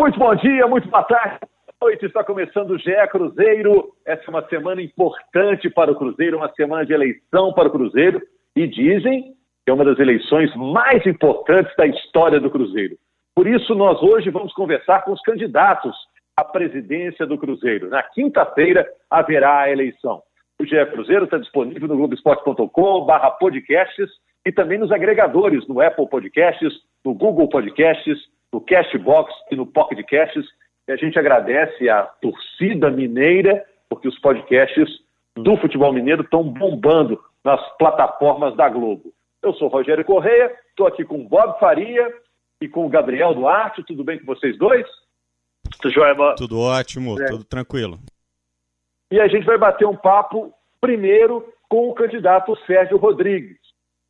Muito bom dia, muito boa tarde. Boa noite, está começando o GE Cruzeiro. Essa é uma semana importante para o Cruzeiro, uma semana de eleição para o Cruzeiro. E dizem que é uma das eleições mais importantes da história do Cruzeiro. Por isso, nós hoje vamos conversar com os candidatos à presidência do Cruzeiro. Na quinta-feira haverá a eleição. O GE Cruzeiro está disponível no globesport.com barra podcasts e também nos agregadores, no Apple Podcasts, no Google Podcasts, no Castbox e no Pocket Casts. E a gente agradece a torcida mineira, porque os podcasts do futebol mineiro estão bombando nas plataformas da Globo. Eu sou Rogério Correia, estou aqui com o Bob Faria e com o Gabriel Duarte. Tudo bem com vocês dois? Tudo jóia, Bob? Tudo ótimo, é. tudo tranquilo. E a gente vai bater um papo primeiro com o candidato Sérgio Rodrigues.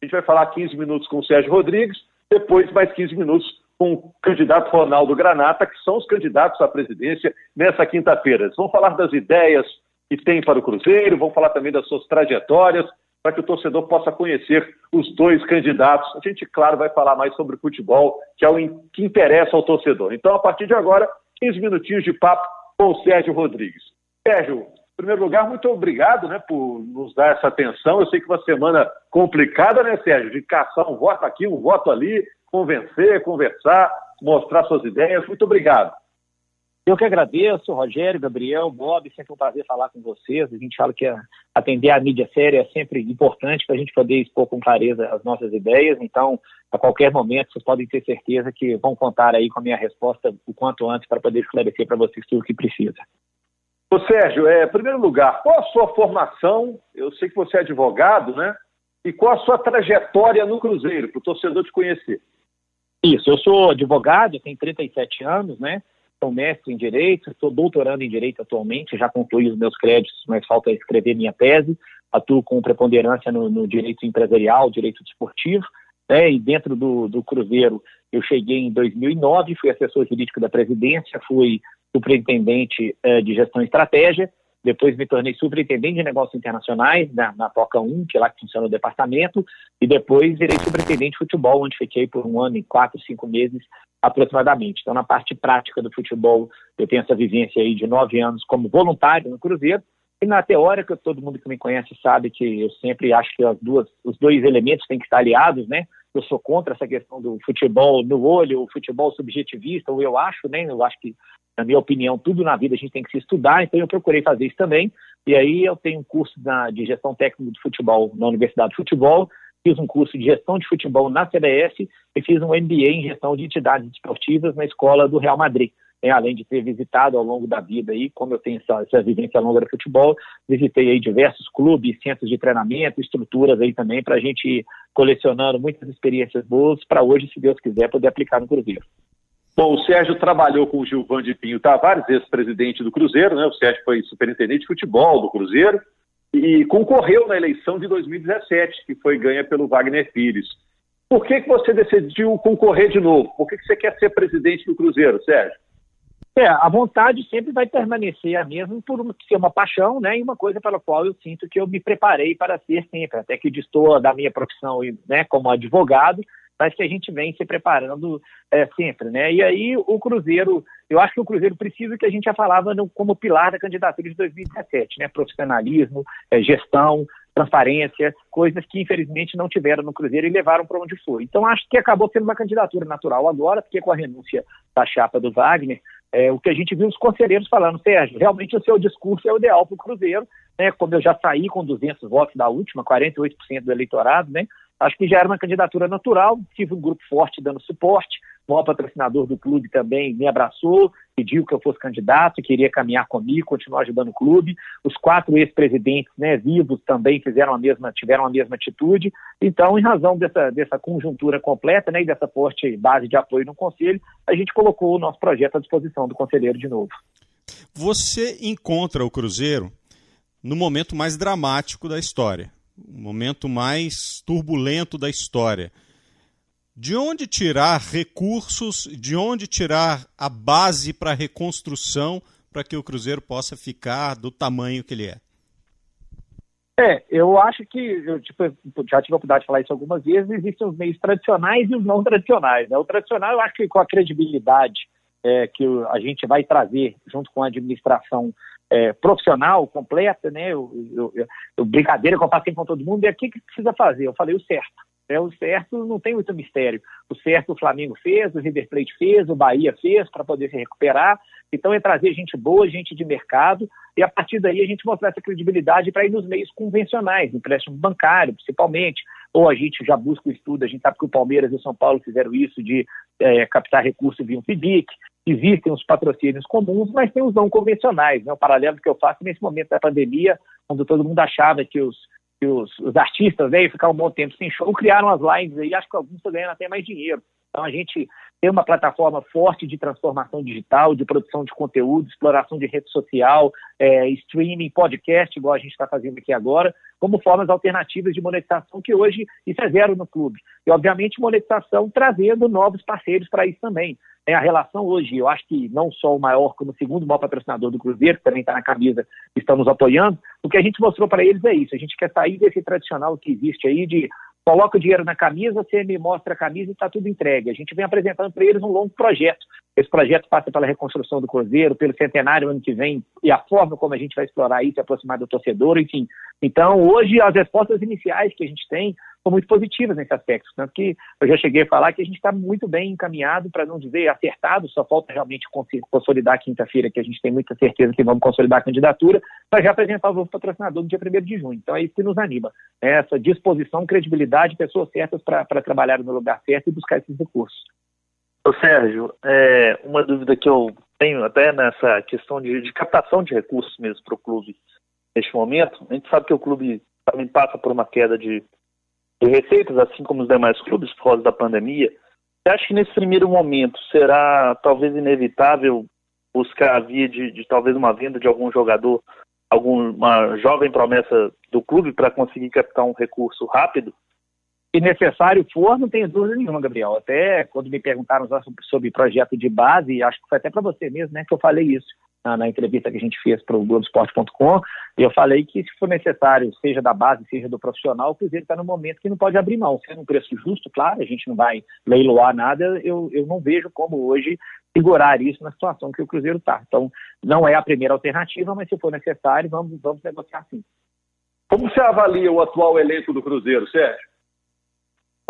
A gente vai falar 15 minutos com o Sérgio Rodrigues, depois mais 15 minutos com o candidato Ronaldo Granata, que são os candidatos à presidência nessa quinta-feira. Eles vão falar das ideias que tem para o Cruzeiro, vão falar também das suas trajetórias, para que o torcedor possa conhecer os dois candidatos. A gente, claro, vai falar mais sobre futebol, que é o que interessa ao torcedor. Então, a partir de agora, 15 minutinhos de papo com o Sérgio Rodrigues. Sérgio, em primeiro lugar, muito obrigado né, por nos dar essa atenção. Eu sei que uma semana complicada, né, Sérgio? De caçar um voto aqui, um voto ali, convencer, conversar, mostrar suas ideias. Muito obrigado. Eu que agradeço, Rogério, Gabriel, Bob, sempre um prazer falar com vocês. A gente fala que atender a mídia séria é sempre importante para a gente poder expor com clareza as nossas ideias. Então, a qualquer momento, vocês podem ter certeza que vão contar aí com a minha resposta o quanto antes para poder esclarecer para vocês tudo o que precisa. Ô Sérgio, é, em primeiro lugar, qual a sua formação? Eu sei que você é advogado, né? E qual a sua trajetória no Cruzeiro, para o torcedor te conhecer? Isso, eu sou advogado, tenho 37 anos, né? Sou mestre em Direito, estou doutorando em Direito atualmente, já concluí os meus créditos, mas falta escrever minha tese. Atuo com preponderância no, no Direito Empresarial, Direito Desportivo, né? E dentro do, do Cruzeiro, eu cheguei em 2009, fui assessor jurídico da presidência, fui superintendente eh, de gestão e estratégia, depois me tornei superintendente de negócios internacionais na, na Toca 1, que é lá que funciona o departamento, e depois virei superintendente de futebol, onde fiquei por um ano e quatro, cinco meses aproximadamente. Então, na parte prática do futebol, eu tenho essa vivência aí de nove anos como voluntário no Cruzeiro, e na teórica, todo mundo que me conhece sabe que eu sempre acho que as duas, os dois elementos têm que estar aliados, né? Eu sou contra essa questão do futebol no olho, o futebol subjetivista, ou eu acho, né? Eu acho que na minha opinião, tudo na vida a gente tem que se estudar, então eu procurei fazer isso também. E aí eu tenho um curso na, de gestão técnica de futebol na Universidade de Futebol, fiz um curso de gestão de futebol na CBS e fiz um MBA em gestão de entidades esportivas na escola do Real Madrid. É, além de ter visitado ao longo da vida aí, como eu tenho essa, essa vivência longa do futebol, visitei aí diversos clubes, centros de treinamento, estruturas aí também para a gente colecionando muitas experiências boas para hoje, se Deus quiser, poder aplicar no Cruzeiro. Bom, o Sérgio trabalhou com o Gilvan de Pinho Tavares, ex-presidente do Cruzeiro, né? O Sérgio foi superintendente de futebol do Cruzeiro e concorreu na eleição de 2017, que foi ganha pelo Wagner Pires. Por que, que você decidiu concorrer de novo? Por que, que você quer ser presidente do Cruzeiro, Sérgio? É, a vontade sempre vai permanecer a mesma por ser uma paixão, né, e uma coisa pela qual eu sinto que eu me preparei para ser sempre, até que distor da minha profissão, né, como advogado, mas que a gente vem se preparando é, sempre, né? E aí o Cruzeiro, eu acho que o Cruzeiro precisa que a gente já falava no, como pilar da candidatura de 2017, né? Profissionalismo, é, gestão, transparência, coisas que infelizmente não tiveram no Cruzeiro e levaram para onde foi. Então acho que acabou sendo uma candidatura natural agora, porque com a renúncia da chapa do Wagner, é, o que a gente viu os conselheiros falando, Sérgio, realmente o seu discurso é o ideal para o Cruzeiro, né? Como eu já saí com 200 votos da última, 48% do eleitorado, né? Acho que já era uma candidatura natural, tive um grupo forte dando suporte, o maior patrocinador do clube também me abraçou, pediu que eu fosse candidato, queria caminhar comigo, continuar ajudando o clube. Os quatro ex-presidentes né, vivos também fizeram a mesma, tiveram a mesma atitude. Então, em razão dessa, dessa conjuntura completa né, e dessa forte base de apoio no Conselho, a gente colocou o nosso projeto à disposição do conselheiro de novo. Você encontra o Cruzeiro no momento mais dramático da história o momento mais turbulento da história. De onde tirar recursos, de onde tirar a base para a reconstrução para que o Cruzeiro possa ficar do tamanho que ele é? É, eu acho que, eu tipo, já tive a oportunidade de falar isso algumas vezes, existem os meios tradicionais e os não tradicionais. Né? O tradicional, eu acho que com a credibilidade é, que a gente vai trazer junto com a administração é, profissional completa, né? Eu, eu, eu, brincadeira que eu passei com todo mundo, e o que, que precisa fazer? Eu falei o certo. É, o certo não tem muito mistério. O certo o Flamengo fez, o River Plate fez, o Bahia fez para poder se recuperar. Então é trazer gente boa, gente de mercado, e a partir daí a gente mostrar essa credibilidade para ir nos meios convencionais, empréstimo bancário, principalmente, ou a gente já busca o estudo, a gente sabe que o Palmeiras e o São Paulo fizeram isso de é, captar recursos via um FIDIC, existem os patrocínios comuns, mas tem os não convencionais, né? o paralelo que eu faço nesse momento da pandemia, quando todo mundo achava que os, que os, os artistas né, iam ficar um bom tempo sem show, criaram as lives aí, acho que alguns estão ganhando até mais dinheiro. Então a gente tem uma plataforma forte de transformação digital, de produção de conteúdo, exploração de rede social, é, streaming, podcast, igual a gente está fazendo aqui agora, como formas alternativas de monetização que hoje isso é zero no clube. E, obviamente, monetização trazendo novos parceiros para isso também. É, a relação hoje, eu acho que não só o maior, como o segundo maior patrocinador do Cruzeiro, que também está na camisa, estamos apoiando, o que a gente mostrou para eles é isso. A gente quer sair desse tradicional que existe aí de coloca o dinheiro na camisa, você me mostra a camisa e está tudo entregue. A gente vem apresentando para eles um longo projeto. Esse projeto passa pela reconstrução do Cruzeiro, pelo centenário ano que vem, e a forma como a gente vai explorar isso, aproximar do torcedor, enfim. Então, hoje, as respostas iniciais que a gente tem são muito positivas nesse aspecto. Tanto que eu já cheguei a falar que a gente está muito bem encaminhado, para não dizer acertado, só falta realmente consolidar quinta-feira, que a gente tem muita certeza que vamos consolidar a candidatura, para já apresentar o novo patrocinador no dia 1 de junho. Então é isso que nos anima. É essa disposição, credibilidade, pessoas certas para trabalhar no lugar certo e buscar esses recursos. Ô Sérgio, é, uma dúvida que eu tenho até nessa questão de, de captação de recursos mesmo para o clube neste momento, a gente sabe que o clube também passa por uma queda de de receitas, assim como os demais clubes, por causa da pandemia. Você acha que nesse primeiro momento será talvez inevitável buscar a via de, de talvez uma venda de algum jogador, alguma jovem promessa do clube para conseguir captar um recurso rápido? Se necessário for, não tenho dúvida nenhuma, Gabriel. Até quando me perguntaram sobre projeto de base, acho que foi até para você mesmo, né, que eu falei isso na, na entrevista que a gente fez para o Globoesporte.com, eu falei que se for necessário, seja da base, seja do profissional, o Cruzeiro está no momento que não pode abrir mão. Sendo um preço justo, claro, a gente não vai leiloar nada, eu, eu não vejo como hoje segurar isso na situação que o Cruzeiro está. Então, não é a primeira alternativa, mas se for necessário, vamos, vamos negociar sim. Como você avalia o atual elenco do Cruzeiro, Sérgio?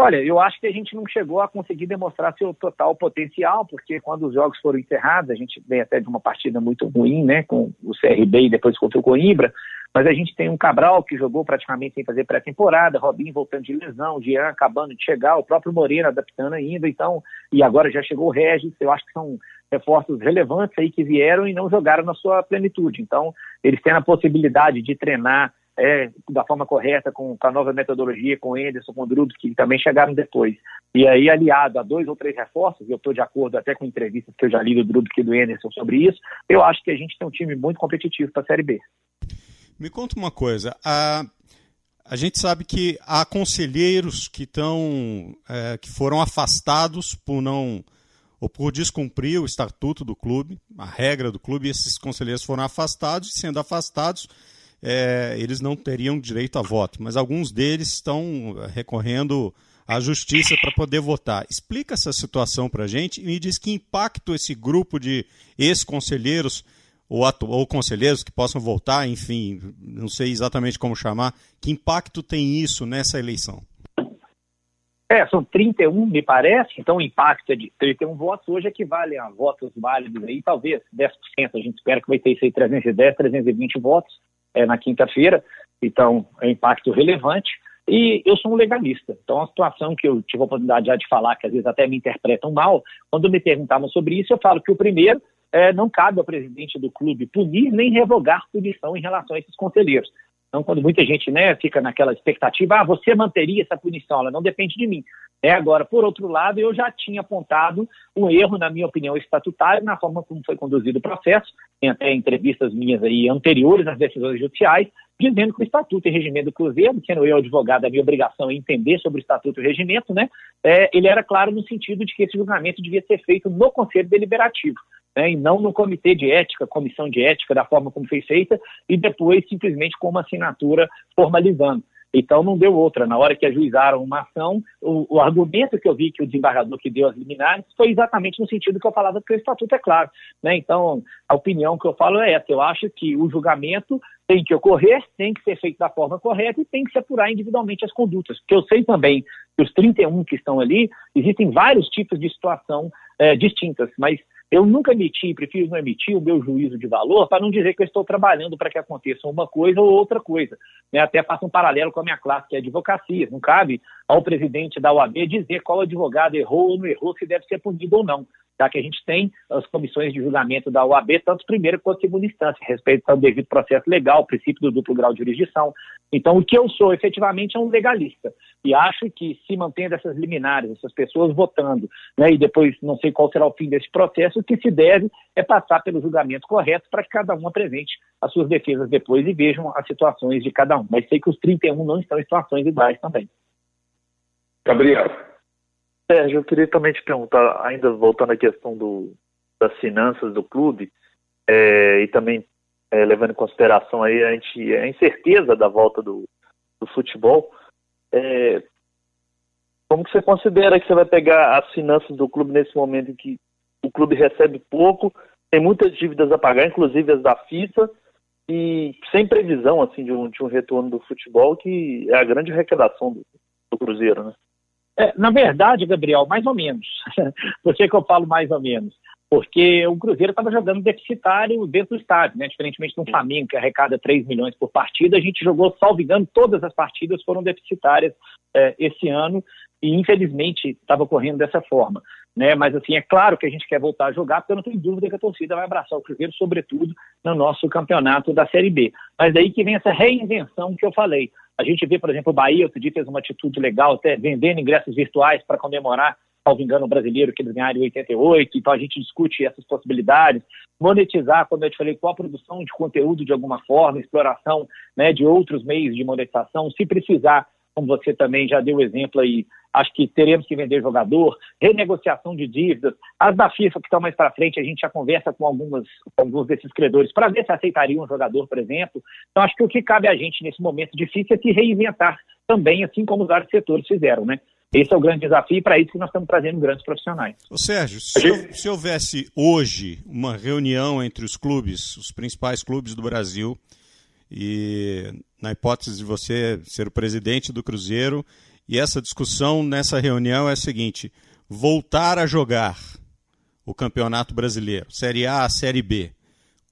Olha, eu acho que a gente não chegou a conseguir demonstrar seu total potencial, porque quando os jogos foram encerrados, a gente vem até de uma partida muito ruim, né, com o CRB e depois contra o Coimbra, mas a gente tem um Cabral que jogou praticamente sem fazer pré-temporada, Robinho voltando de lesão, Jean acabando de chegar, o próprio Moreira adaptando ainda, então, e agora já chegou o Regis, eu acho que são reforços relevantes aí que vieram e não jogaram na sua plenitude. Então, eles têm a possibilidade de treinar é, da forma correta, com, com, a nova metodologia, com o Anderson, com o Drubs, que também chegaram depois. E aí, aliado a dois ou três reforços, eu estou de acordo até com entrevistas que eu já li do Drubs e do Anderson sobre isso, eu acho que a gente tem um time muito competitivo para a Série B. Me conta uma coisa, a, a gente sabe que há conselheiros que estão, é, que foram afastados por não ou por descumprir o estatuto do clube, a regra do clube, esses conselheiros foram afastados, e sendo afastados, é, eles não teriam direito a voto, mas alguns deles estão recorrendo à justiça para poder votar. Explica essa situação para a gente e me diz que impacto esse grupo de ex-conselheiros ou, ou conselheiros que possam votar, enfim, não sei exatamente como chamar, que impacto tem isso nessa eleição? É, são 31, me parece, então o impacto é de 31 votos, hoje equivale a votos válidos aí, talvez 10%, a gente espera que vai ter isso aí 310, 320 votos, é, na quinta-feira, então é impacto relevante. E eu sou um legalista, então a situação que eu tive a oportunidade já de falar, que às vezes até me interpretam mal, quando me perguntavam sobre isso, eu falo que o primeiro é, não cabe ao presidente do clube punir nem revogar punição em relação a esses conselheiros. Então, quando muita gente né, fica naquela expectativa, ah, você manteria essa punição, ela não depende de mim. É, agora, por outro lado, eu já tinha apontado um erro, na minha opinião, estatutário, na forma como foi conduzido o processo, tem até entrevistas minhas aí anteriores às decisões judiciais, dizendo que o Estatuto e Regimento do Cruzeiro, sendo eu advogado, a minha obrigação é entender sobre o Estatuto e Regimento, né, é, ele era claro no sentido de que esse julgamento devia ser feito no Conselho Deliberativo. Né, e não no comitê de ética, comissão de ética, da forma como foi feita, e depois simplesmente com uma assinatura formalizando. Então não deu outra. Na hora que ajuizaram uma ação, o, o, argumento que eu vi que o desembargador que deu as liminares foi exatamente no sentido que eu falava que o estatuto é claro. Né? Então, a opinião que eu falo é essa. Eu acho que o julgamento tem que ocorrer, tem que ser feito da forma correta e tem que se apurar individualmente as condutas. Porque eu sei também que os 31 que estão ali, existem vários tipos de situação é, distintas, mas eu nunca emiti, prefiro não emitir o meu juízo de valor para não dizer que eu estou trabalhando para que aconteça uma coisa ou outra coisa. Né? Até faço um paralelo com a minha classe, que é advocacia. Não cabe ao presidente da OAB dizer qual advogado errou ou não errou, se deve ser punido ou não já que a gente tem as comissões de julgamento da OAB, tanto primeira quanto segunda instância, respeito ao devido processo legal, princípio do duplo grau de jurisdição. Então, o que eu sou efetivamente é um legalista. E acho que se mantendo essas liminares, essas pessoas votando, né, e depois não sei qual será o fim desse processo, o que se deve é passar pelo julgamento correto para que cada um apresente as suas defesas depois e vejam as situações de cada um. Mas sei que os 31 não estão em situações iguais também. Gabriel. Sérgio, eu queria também te perguntar, ainda voltando à questão do, das finanças do clube, é, e também é, levando em consideração aí a, gente, a incerteza da volta do, do futebol, é, como que você considera que você vai pegar as finanças do clube nesse momento em que o clube recebe pouco, tem muitas dívidas a pagar, inclusive as da FIFA, e sem previsão assim de um, de um retorno do futebol, que é a grande arrecadação do, do Cruzeiro, né? É, na verdade, Gabriel, mais ou menos. Por que, que eu falo mais ou menos? Porque o Cruzeiro estava jogando deficitário dentro do estádio, né? Diferentemente do Flamengo, que arrecada 3 milhões por partida, a gente jogou, salvo engano, todas as partidas foram deficitárias é, esse ano e infelizmente estava correndo dessa forma. Né? Mas assim, é claro que a gente quer voltar a jogar, porque eu não tenho dúvida que a torcida vai abraçar o Cruzeiro, sobretudo no nosso campeonato da Série B. Mas daí que vem essa reinvenção que eu falei. A gente vê, por exemplo, o Bahia, outro dia fez uma atitude legal, até vendendo ingressos virtuais para comemorar, salvo engano, o brasileiro que eles ganharam em 88. Então a gente discute essas possibilidades. Monetizar, quando eu te falei, qual a produção de conteúdo de alguma forma, exploração né, de outros meios de monetização, se precisar como você também já deu exemplo aí, acho que teremos que vender jogador, renegociação de dívidas, as da FIFA que estão mais para frente, a gente já conversa com, algumas, com alguns desses credores para ver se aceitariam um jogador, por exemplo. Então, acho que o que cabe a gente nesse momento difícil é se reinventar também, assim como os vários setores fizeram, né? Esse é o grande desafio e para isso que nós estamos trazendo grandes profissionais. Ô Sérgio, se, se houvesse hoje uma reunião entre os clubes, os principais clubes do Brasil, e na hipótese de você ser o presidente do Cruzeiro, e essa discussão nessa reunião é a seguinte: voltar a jogar o Campeonato Brasileiro, Série A, Série B.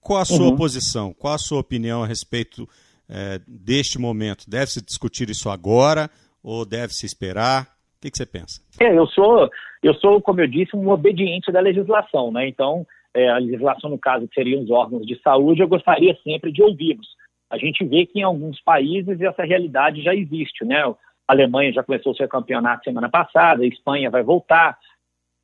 Qual a sua uhum. posição? Qual a sua opinião a respeito é, deste momento? Deve-se discutir isso agora ou deve-se esperar? O que, que, você pensa? É, eu sou, eu sou, como eu disse, um obediente da legislação, né? Então, é, a legislação, no caso, que seriam os órgãos de saúde, eu gostaria sempre de ouvi-los a gente vê que em alguns países essa realidade já existe, né? A Alemanha já começou seu campeonato semana passada, a Espanha vai voltar.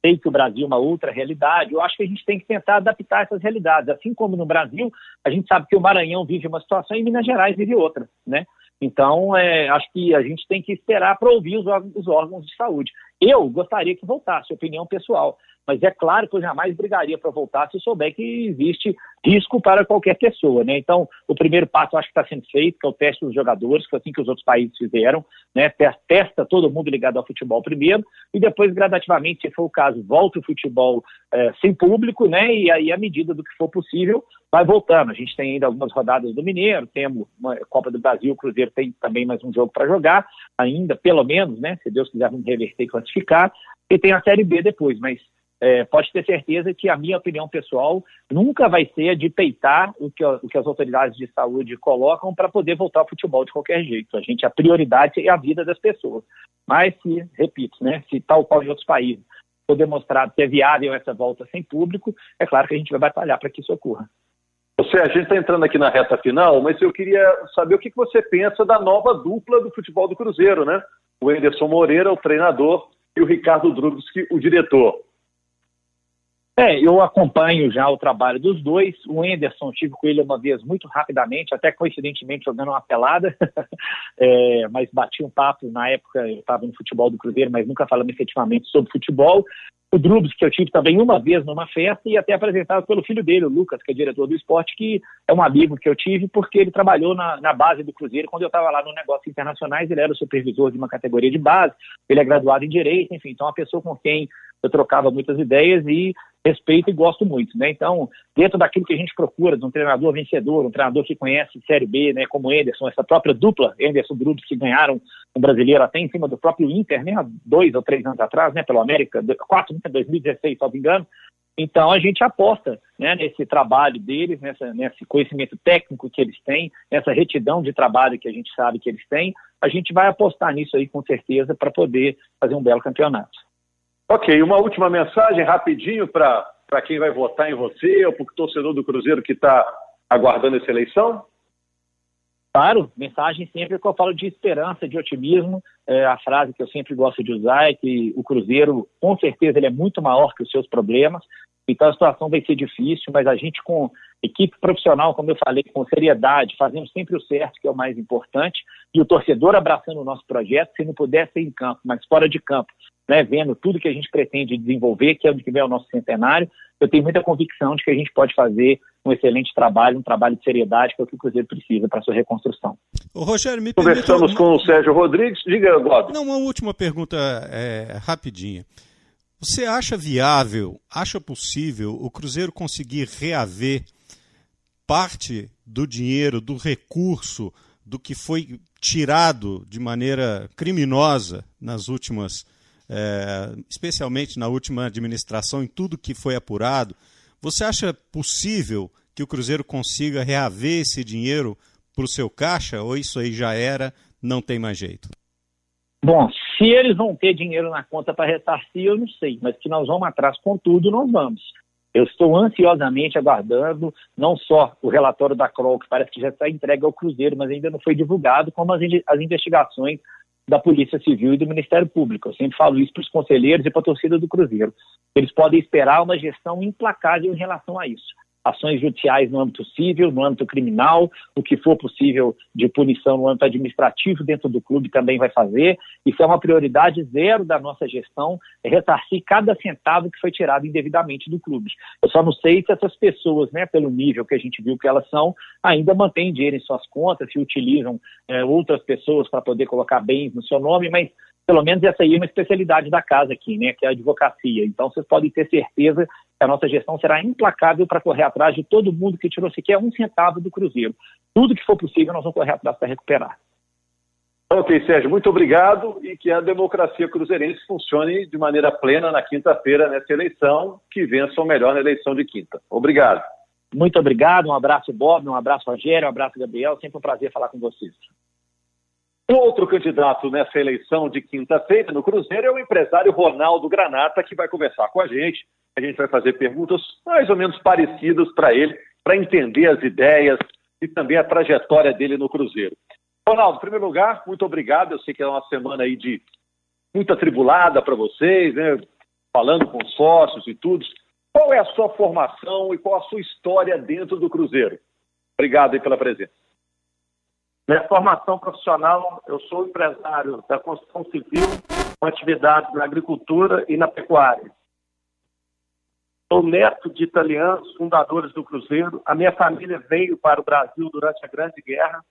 Sei que o Brasil é uma outra realidade. Eu acho que a gente tem que tentar adaptar essas realidades. Assim como no Brasil, a gente sabe que o Maranhão vive uma situação e Minas Gerais vive outra, né? Então, é, acho que a gente tem que esperar para ouvir os órgãos, os órgãos de saúde. Eu gostaria que voltasse, opinião pessoal. Mas é claro que eu jamais brigaria para voltar se souber que existe risco para qualquer pessoa, né? Então, o primeiro passo acho que está sendo feito, que é o teste dos jogadores, que assim que os outros países fizeram, né? Testa todo mundo ligado ao futebol primeiro, e depois, gradativamente, se for o caso, volta o futebol é, sem público, né? E aí, à medida do que for possível, vai voltando. A gente tem ainda algumas rodadas do Mineiro, temos uma Copa do Brasil, o Cruzeiro tem também mais um jogo para jogar, ainda, pelo menos, né? Se Deus quiser, vamos reverter e classificar, e tem a Série B depois, mas é, pode ter certeza que a minha opinião pessoal nunca vai ser de peitar o que, o que as autoridades de saúde colocam para poder voltar ao futebol de qualquer jeito. A gente, a prioridade é a vida das pessoas. Mas, se, repito, né, se tal qual em outros países for demonstrado que é viável essa volta sem público, é claro que a gente vai batalhar para que isso ocorra. Você, a gente está entrando aqui na reta final, mas eu queria saber o que você pensa da nova dupla do futebol do Cruzeiro, né? O Anderson Moreira, o treinador, e o Ricardo Drubski, o diretor. É, eu acompanho já o trabalho dos dois. O Enderson, tive com ele uma vez muito rapidamente, até coincidentemente jogando uma pelada, é, mas bati um papo na época, eu estava no futebol do Cruzeiro, mas nunca falamos efetivamente sobre futebol. O Drubs, que eu tive também uma vez numa festa, e até apresentado pelo filho dele, o Lucas, que é diretor do esporte, que é um amigo que eu tive, porque ele trabalhou na, na base do Cruzeiro quando eu estava lá no Negócios Internacionais, ele era o supervisor de uma categoria de base, ele é graduado em Direito, enfim, então é uma pessoa com quem eu trocava muitas ideias e respeito e gosto muito, né? Então, dentro daquilo que a gente procura de um treinador vencedor, um treinador que conhece Série B, né, como Ederson, essa própria dupla, Ederson Grupos, que ganharam um brasileiro até em cima do próprio Inter, né, há dois ou três anos atrás, né, pelo América, quatro, 2016, se não me engano. Então, a gente aposta né, nesse trabalho deles, nessa, nesse conhecimento técnico que eles têm, nessa retidão de trabalho que a gente sabe que eles têm, a gente vai apostar nisso aí com certeza para poder fazer um belo campeonato. Ok, uma última mensagem rapidinho para quem vai votar em você ou para o torcedor do Cruzeiro que está aguardando essa eleição? Claro, mensagem sempre que eu falo de esperança, de otimismo. É, a frase que eu sempre gosto de usar é que o Cruzeiro, com certeza, ele é muito maior que os seus problemas. Então a situação vai ser difícil, mas a gente com equipe profissional, como eu falei, com seriedade, fazendo sempre o certo, que é o mais importante, e o torcedor abraçando o nosso projeto, se não puder ser em campo, mas fora de campo, né, vendo tudo que a gente pretende desenvolver, que é onde que vem o nosso centenário, eu tenho muita convicção de que a gente pode fazer um excelente trabalho, um trabalho de seriedade, que é o que o Cruzeiro precisa para sua reconstrução. O Rogério, me Conversamos permita... com o Sérgio Rodrigues. Diga, Bob. Não, uma última pergunta é, rapidinha. Você acha viável, acha possível o Cruzeiro conseguir reaver parte do dinheiro, do recurso, do que foi tirado de maneira criminosa nas últimas é, especialmente na última administração, em tudo que foi apurado, você acha possível que o Cruzeiro consiga reaver esse dinheiro para o seu caixa ou isso aí já era, não tem mais jeito? Bom, se eles vão ter dinheiro na conta para ressarcir, eu não sei, mas que nós vamos atrás com tudo, nós vamos. Eu estou ansiosamente aguardando não só o relatório da CROL, que parece que já está entregue ao Cruzeiro, mas ainda não foi divulgado, como as, as investigações da Polícia Civil e do Ministério Público. Eu sempre falo isso para os conselheiros e para a torcida do Cruzeiro. Eles podem esperar uma gestão implacável em relação a isso ações judiciais no âmbito civil, no âmbito criminal, o que for possível de punição no âmbito administrativo dentro do clube também vai fazer. Isso é uma prioridade zero da nossa gestão, é ressarcir cada centavo que foi tirado indevidamente do clube. Eu só não sei se essas pessoas, né, pelo nível que a gente viu que elas são, ainda mantêm dinheiro em suas contas, se utilizam é, outras pessoas para poder colocar bens no seu nome, mas pelo menos essa aí é uma especialidade da casa aqui, né, que é a advocacia. Então vocês podem ter certeza que a nossa gestão será implacável para correr atrás de todo mundo que tirou sequer um centavo do Cruzeiro. Tudo que for possível nós vamos correr atrás para recuperar. Ok, Sérgio, muito obrigado e que a democracia cruzeirense funcione de maneira plena na quinta-feira nessa eleição, que vença o melhor na eleição de quinta. Obrigado. Muito obrigado, um abraço Bob, um abraço Rogério, um abraço Gabriel, sempre um prazer falar com vocês. Outro candidato nessa eleição de quinta-feira no Cruzeiro é o empresário Ronaldo Granata, que vai conversar com a gente. A gente vai fazer perguntas mais ou menos parecidas para ele, para entender as ideias e também a trajetória dele no Cruzeiro. Ronaldo, em primeiro lugar, muito obrigado. Eu sei que é uma semana aí de muita tribulada para vocês, né? Falando com sócios e tudo. Qual é a sua formação e qual a sua história dentro do Cruzeiro? Obrigado aí pela presença. Minha formação profissional, eu sou empresário da construção civil, com atividades na agricultura e na pecuária. Sou neto de italianos, fundadores do Cruzeiro. A minha família veio para o Brasil durante a Grande Guerra.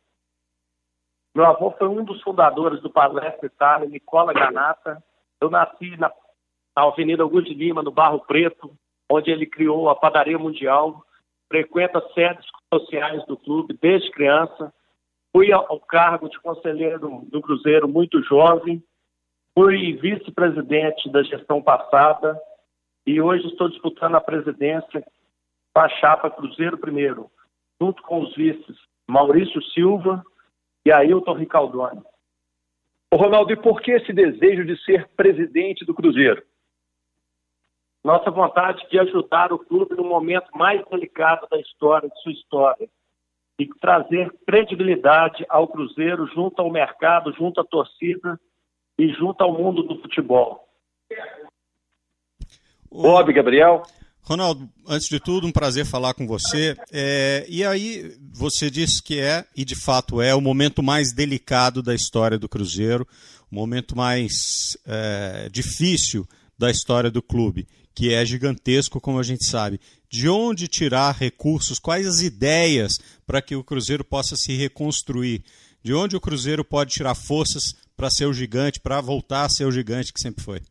Meu avô foi um dos fundadores do Palestra Itália, Nicola Ganata. Eu nasci na, na Avenida Augusto de Lima, no Barro Preto, onde ele criou a Padaria Mundial. Frequenta sedes sociais do clube desde criança Fui ao cargo de conselheiro do Cruzeiro muito jovem, fui vice-presidente da gestão passada e hoje estou disputando a presidência com a chapa Cruzeiro primeiro, junto com os vices Maurício Silva e Ailton Ricaldoni. Ô Ronaldo, e por que esse desejo de ser presidente do Cruzeiro? Nossa vontade de ajudar o clube no momento mais delicado da história, de sua história e trazer credibilidade ao Cruzeiro junto ao mercado, junto à torcida e junto ao mundo do futebol. Bob, Gabriel. Ronaldo, antes de tudo, um prazer falar com você. É, e aí, você disse que é, e de fato é, o momento mais delicado da história do Cruzeiro, o momento mais é, difícil da história do clube, que é gigantesco, como a gente sabe. De onde tirar recursos? Quais as ideias para que o Cruzeiro possa se reconstruir? De onde o Cruzeiro pode tirar forças para ser o gigante, para voltar a ser o gigante que sempre foi?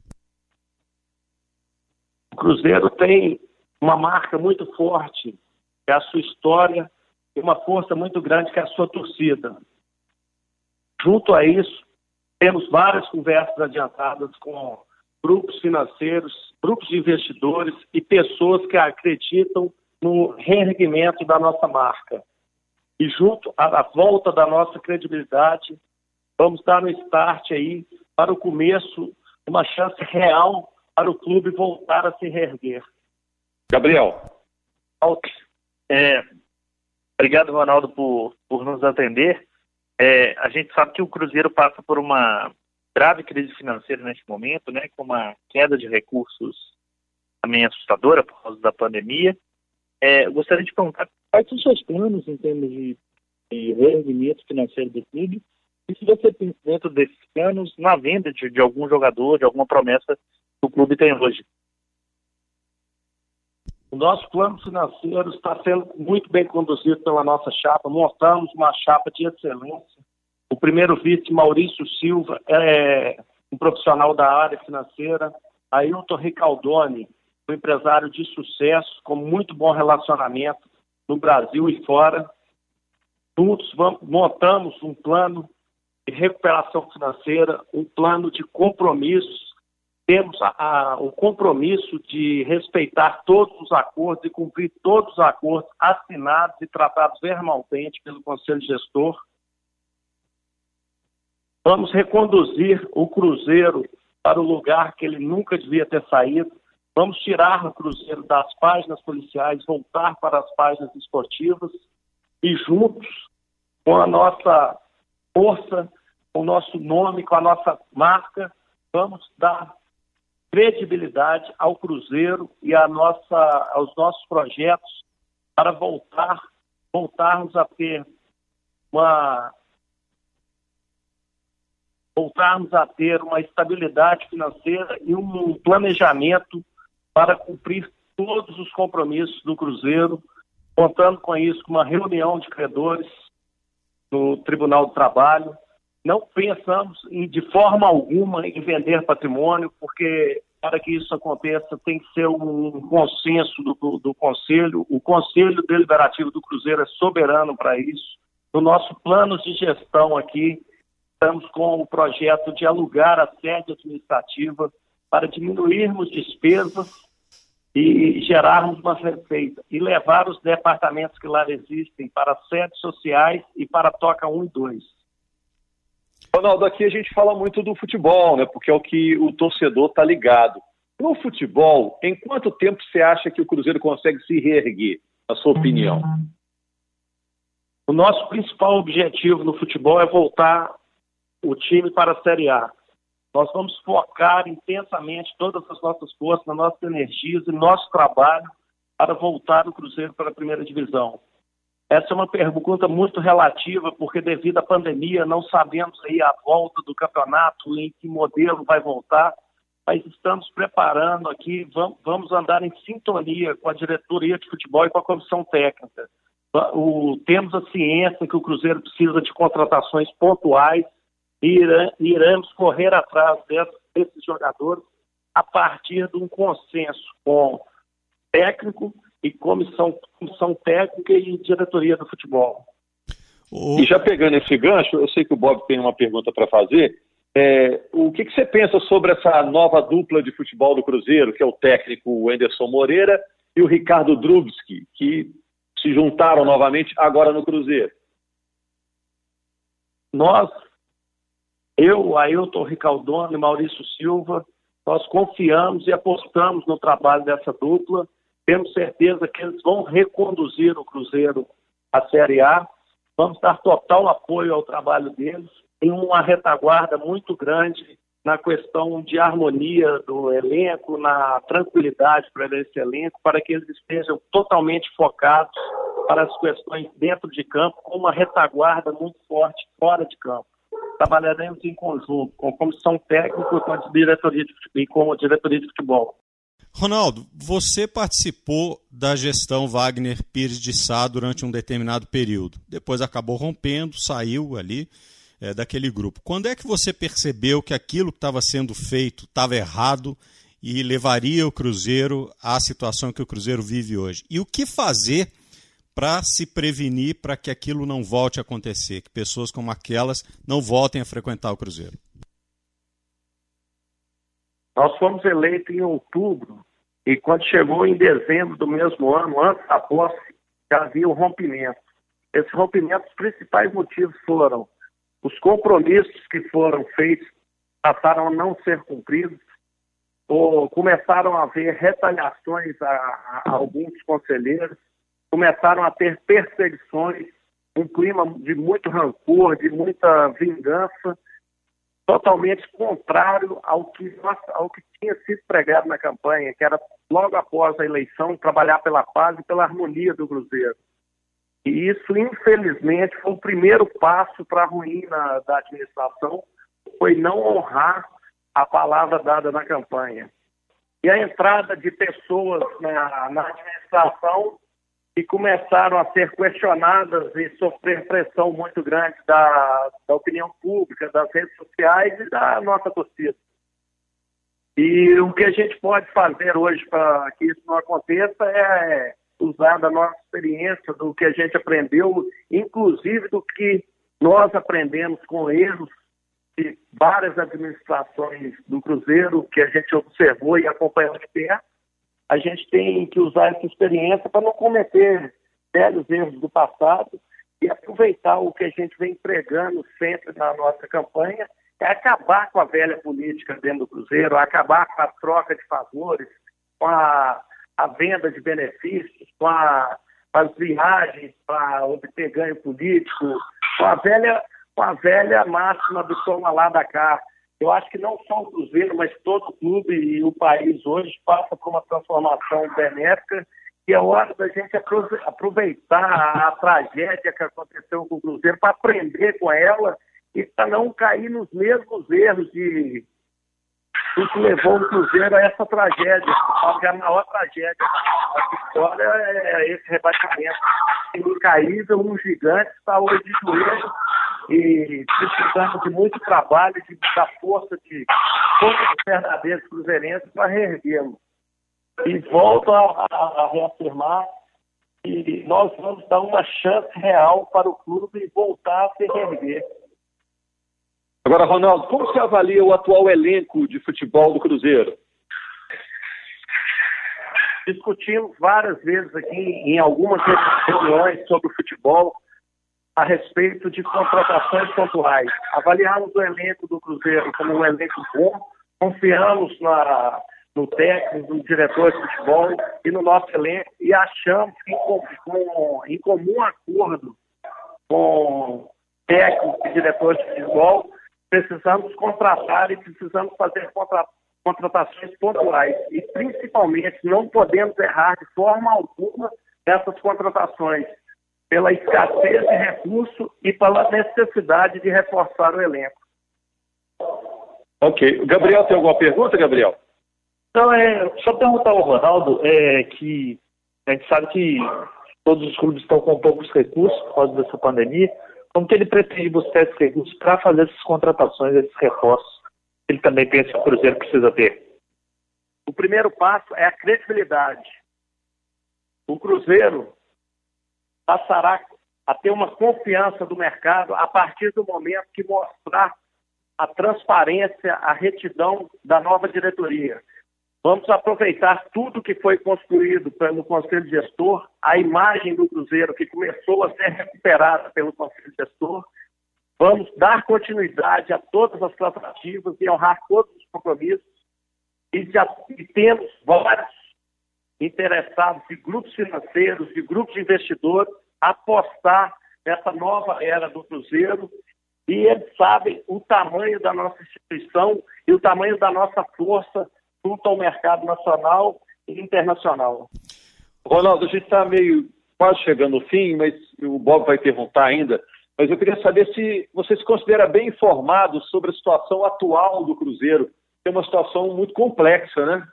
O Cruzeiro tem uma marca muito forte, que é a sua história, e uma força muito grande, que é a sua torcida. Junto a isso, temos várias conversas adiantadas com grupos financeiros, grupos de investidores e pessoas que acreditam no reerguimento da nossa marca. E junto à volta da nossa credibilidade, vamos dar um start aí para o começo, uma chance real para o clube voltar a se reerguer. Gabriel. É, obrigado, Ronaldo, por, por nos atender. É, a gente sabe que o Cruzeiro passa por uma grave crise financeira neste momento, né, com uma queda de recursos também assustadora por causa da pandemia. É, gostaria de perguntar quais são os seus planos em termos de, de reerguimento financeiro do clube e se você tem dentro desses planos na venda de, de algum jogador, de alguma promessa que o clube tem hoje. O nosso plano financeiro está sendo muito bem conduzido pela nossa chapa. Montamos uma chapa de excelência. O primeiro vice, Maurício Silva, é um profissional da área financeira. Ailton Ricaldoni, um empresário de sucesso, com muito bom relacionamento no Brasil e fora. Juntos vamos, montamos um plano de recuperação financeira, um plano de compromissos temos a, a, o compromisso de respeitar todos os acordos e cumprir todos os acordos assinados e tratados verbalmente pelo Conselho Gestor. Vamos reconduzir o Cruzeiro para o lugar que ele nunca devia ter saído. Vamos tirar o Cruzeiro das páginas policiais, voltar para as páginas esportivas e juntos, com a nossa força, com o nosso nome, com a nossa marca, vamos dar credibilidade ao Cruzeiro e nossa, aos nossos projetos para voltar, voltarmos a ter uma voltarmos a ter uma estabilidade financeira e um planejamento para cumprir todos os compromissos do Cruzeiro, contando com isso com uma reunião de credores no Tribunal do Trabalho, não pensamos em, de forma alguma em vender patrimônio, porque para que isso aconteça tem que ser um consenso do, do, do Conselho. O Conselho Deliberativo do Cruzeiro é soberano para isso. No nosso plano de gestão aqui, estamos com o projeto de alugar a sede administrativa para diminuirmos despesas e gerarmos uma receita e levar os departamentos que lá existem para sedes sociais e para Toca 1 e 2. Ronaldo, aqui a gente fala muito do futebol, né? Porque é o que o torcedor está ligado. No futebol, em quanto tempo você acha que o Cruzeiro consegue se reerguer, na sua opinião? O nosso principal objetivo no futebol é voltar o time para a Série A. Nós vamos focar intensamente todas as nossas forças, nas nossas energias e nosso trabalho para voltar o Cruzeiro para a primeira divisão. Essa é uma pergunta muito relativa, porque devido à pandemia não sabemos aí a volta do campeonato, em que modelo vai voltar, mas estamos preparando aqui, vamos andar em sintonia com a diretoria de futebol e com a comissão técnica. O, temos a ciência que o Cruzeiro precisa de contratações pontuais e iremos correr atrás desses jogadores a partir de um consenso com técnico e comissão, comissão técnica e diretoria do futebol. E já pegando esse gancho, eu sei que o Bob tem uma pergunta para fazer. É, o que, que, você pensa sobre essa nova dupla de futebol do Cruzeiro, que é o técnico Anderson Moreira e o Ricardo Drubski, que se juntaram novamente agora no Cruzeiro? Nós, eu, Ailton Ricaldone e Maurício Silva, nós confiamos e apostamos no trabalho dessa dupla temos certeza que eles vão reconduzir o Cruzeiro à Série A. Vamos dar total apoio ao trabalho deles, em uma retaguarda muito grande na questão de harmonia do elenco, na tranquilidade para esse elenco, para que eles estejam totalmente focados para as questões dentro de campo, com uma retaguarda muito forte fora de campo. Trabalharemos em conjunto com a comissão técnica com diretoria e com a diretoria de futebol. Ronaldo, você participou da gestão Wagner Pires de Sá durante um determinado período. Depois acabou rompendo, saiu ali é, daquele grupo. Quando é que você percebeu que aquilo que estava sendo feito estava errado e levaria o Cruzeiro à situação que o Cruzeiro vive hoje? E o que fazer para se prevenir para que aquilo não volte a acontecer, que pessoas como aquelas não voltem a frequentar o Cruzeiro? Nós fomos eleitos em outubro e quando chegou em dezembro do mesmo ano, antes da posse, já havia um rompimento. Esse rompimento, os principais motivos foram os compromissos que foram feitos passaram a não ser cumpridos, ou começaram a haver retaliações a, a alguns conselheiros, começaram a ter perseguições, um clima de muito rancor, de muita vingança, totalmente contrário ao que, ao que tinha sido pregado na campanha, que era logo após a eleição trabalhar pela paz e pela harmonia do Cruzeiro. E isso, infelizmente, foi o primeiro passo para a ruína da administração, foi não honrar a palavra dada na campanha. E a entrada de pessoas na, na administração que começaram a ser questionadas e sofrer pressão muito grande da, da opinião pública, das redes sociais e da nossa torcida. E o que a gente pode fazer hoje para que isso não aconteça é usar da nossa experiência, do que a gente aprendeu, inclusive do que nós aprendemos com erros de várias administrações do Cruzeiro que a gente observou e acompanhou de perto a gente tem que usar essa experiência para não cometer velhos erros do passado e aproveitar o que a gente vem pregando sempre na nossa campanha, é acabar com a velha política dentro do Cruzeiro, acabar com a troca de favores, com a, a venda de benefícios, com, a, com as viagens para obter ganho político, com a velha, com a velha máxima do toma lá da cá. Eu acho que não só o Cruzeiro, mas todo o clube e o país hoje passa por uma transformação benéfica e é hora da gente aproveitar a, tragédia que aconteceu com o Cruzeiro para aprender com ela e para não cair nos mesmos erros de o que levou o Cruzeiro a essa tragédia. Porque a maior tragédia da história é esse rebaixamento incaível, um gigante está hoje de joelho e precisamos de muito trabalho, de muita força de todos os verdadeiros cruzeirenses para reerguê-lo. E volto a, a, a, reafirmar que nós vamos dar uma chance real para o clube voltar a se reerguer. Agora, Ronaldo, como você avalia o atual elenco de futebol do Cruzeiro? Discutimos várias vezes aqui em algumas reuniões sobre o futebol a respeito de contratações pontuais. Avaliamos o elenco do Cruzeiro como um elenco bom, confiamos na, no técnico, no diretor de futebol e no nosso elenco e achamos que com, em comum acordo com técnico e diretor de futebol, precisamos contratar e precisamos fazer contra, contratações pontuais e principalmente não podemos errar de forma alguma nessas contratações pela escassez de recurso e pela necessidade de reforçar o elenco. Ok. Gabriel, tem alguma pergunta, Gabriel? Não, é só perguntar ao Ronaldo é, que a gente sabe que todos os clubes estão com poucos recursos por causa dessa pandemia. Como que ele pretende buscar esses recursos para fazer essas contratações, esses reforços? Ele também pensa que o Cruzeiro precisa ter. O primeiro passo é a credibilidade. O Cruzeiro passará a ter uma confiança do mercado a partir do momento que mostrar a transparência, a retidão da nova diretoria. Vamos aproveitar tudo que foi construído pelo Conselho Gestor, a imagem do Cruzeiro que começou a ser recuperada pelo Conselho Gestor. Vamos dar continuidade a todas as tratativas e honrar todos os compromissos. E, já, e temos vários interessados de grupos financeiros, de grupos de investidores, apostar nessa nova era do Cruzeiro e eles sabem o tamanho da nossa instituição e o tamanho da nossa força junto ao mercado nacional e internacional. Ronaldo, a gente está meio quase chegando ao fim, mas o Bob vai perguntar ainda. Mas eu queria saber se você se considera bem informado sobre a situação atual do Cruzeiro. É uma situação muito complexa, né?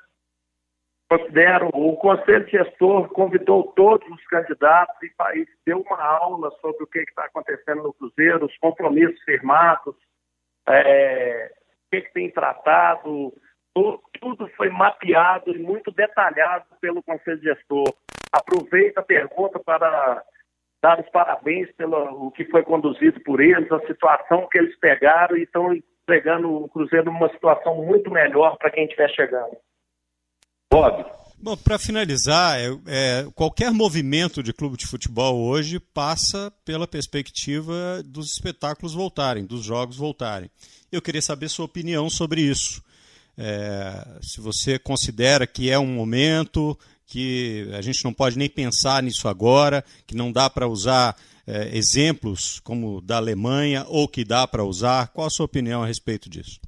Considero, o Conselho Gestor convidou todos os candidatos e deu uma aula sobre o que está acontecendo no Cruzeiro, os compromissos firmados, é, o que, que tem tratado, tudo foi mapeado e muito detalhado pelo Conselho Gestor. Aproveito a pergunta para dar os parabéns pelo que foi conduzido por eles, a situação que eles pegaram e estão entregando o Cruzeiro numa situação muito melhor para quem estiver chegando. Bob. Bom, para finalizar, é, é, qualquer movimento de clube de futebol hoje passa pela perspectiva dos espetáculos voltarem, dos jogos voltarem. Eu queria saber sua opinião sobre isso. É, se você considera que é um momento que a gente não pode nem pensar nisso agora, que não dá para usar é, exemplos como da Alemanha ou que dá para usar. Qual a sua opinião a respeito disso?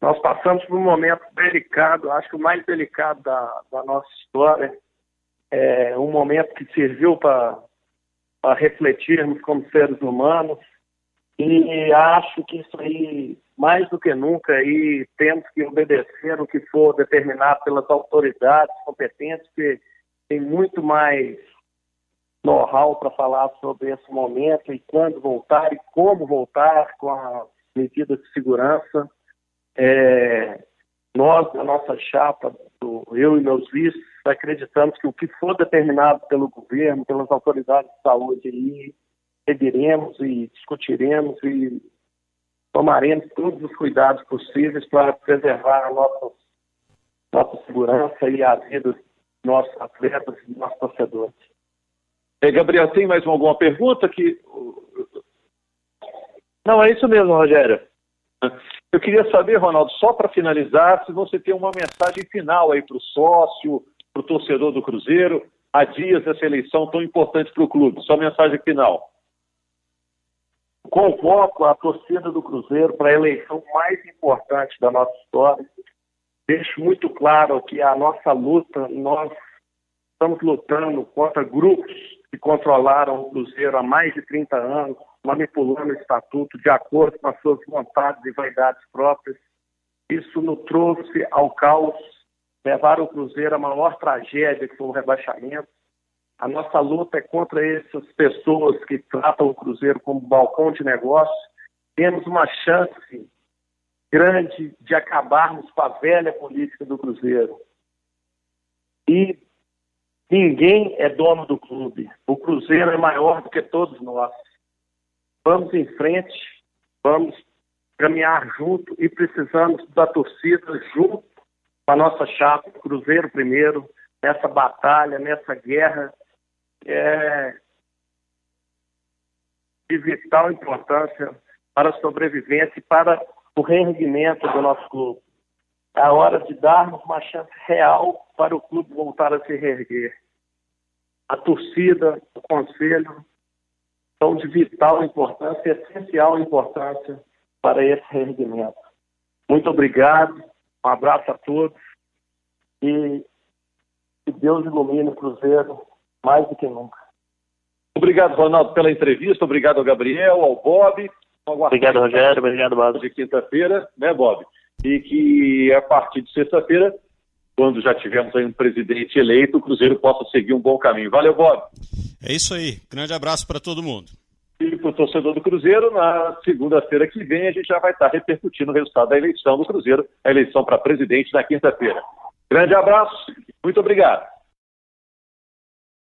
Nós passamos por um momento delicado, acho que o mais delicado da, da nossa história. É um momento que serviu para refletirmos como seres humanos e acho que isso aí mais do que nunca aí temos que obedecer o que for determinado pelas autoridades competentes que tem muito mais know-how para falar sobre esse momento e quando voltar e como voltar com as medidas de segurança. É, nós, na nossa chapa, do, eu e meus vices, acreditamos que o que for determinado pelo governo, pelas autoridades de saúde, aí, seguiremos e discutiremos e tomaremos todos os cuidados possíveis para preservar a nossa, nossa segurança e a vida dos nossos atletas e nossos torcedores. É, Gabriel, tem mais alguma pergunta que. Não, é isso mesmo, Rogério. Eu queria saber, Ronaldo, só para finalizar, se você tem uma mensagem final aí para o sócio, para o torcedor do Cruzeiro, há dias dessa eleição tão importante para o clube. Só mensagem final convoco a torcida do Cruzeiro para a eleição mais importante da nossa história. Deixo muito claro que a nossa luta, nós estamos lutando contra grupos que controlaram o Cruzeiro há mais de 30 anos, manipulando o estatuto de acordo com as suas vontades e vaidades próprias. Isso nos trouxe ao caos, levaram o Cruzeiro à maior tragédia que foi o rebaixamento. A nossa luta é contra essas pessoas que tratam o Cruzeiro como balcão de negócio. Temos uma chance grande de acabarmos com a velha política do Cruzeiro. E ninguém é dono do clube. O Cruzeiro é maior do que todos nós. Vamos em frente, vamos caminhar junto e precisamos da torcida junto com a nossa chapa, Cruzeiro primeiro, nessa batalha, nessa guerra é de vital importância para a sobrevivência e para o reerguimento do nosso clube. É a hora de darmos uma chance real para o clube voltar a se reerguer. A torcida, o conselho são de vital importância, essencial importância para esse reerguimento. Muito obrigado, um abraço a todos e que Deus ilumine o Cruzeiro mais do que nunca. Obrigado, Ronaldo, pela entrevista. Obrigado ao Gabriel, ao Bob. Obrigado, Rogério. Obrigado, Bob. De quinta-feira, né, Bob? E que a partir de sexta-feira, quando já tivermos aí um presidente eleito, o Cruzeiro possa seguir um bom caminho. Valeu, Bob. É isso aí. Grande abraço para todo mundo. E para o torcedor do Cruzeiro, na segunda-feira que vem, a gente já vai estar repercutindo o resultado da eleição do Cruzeiro, a eleição para presidente na quinta-feira. Grande abraço, muito obrigado.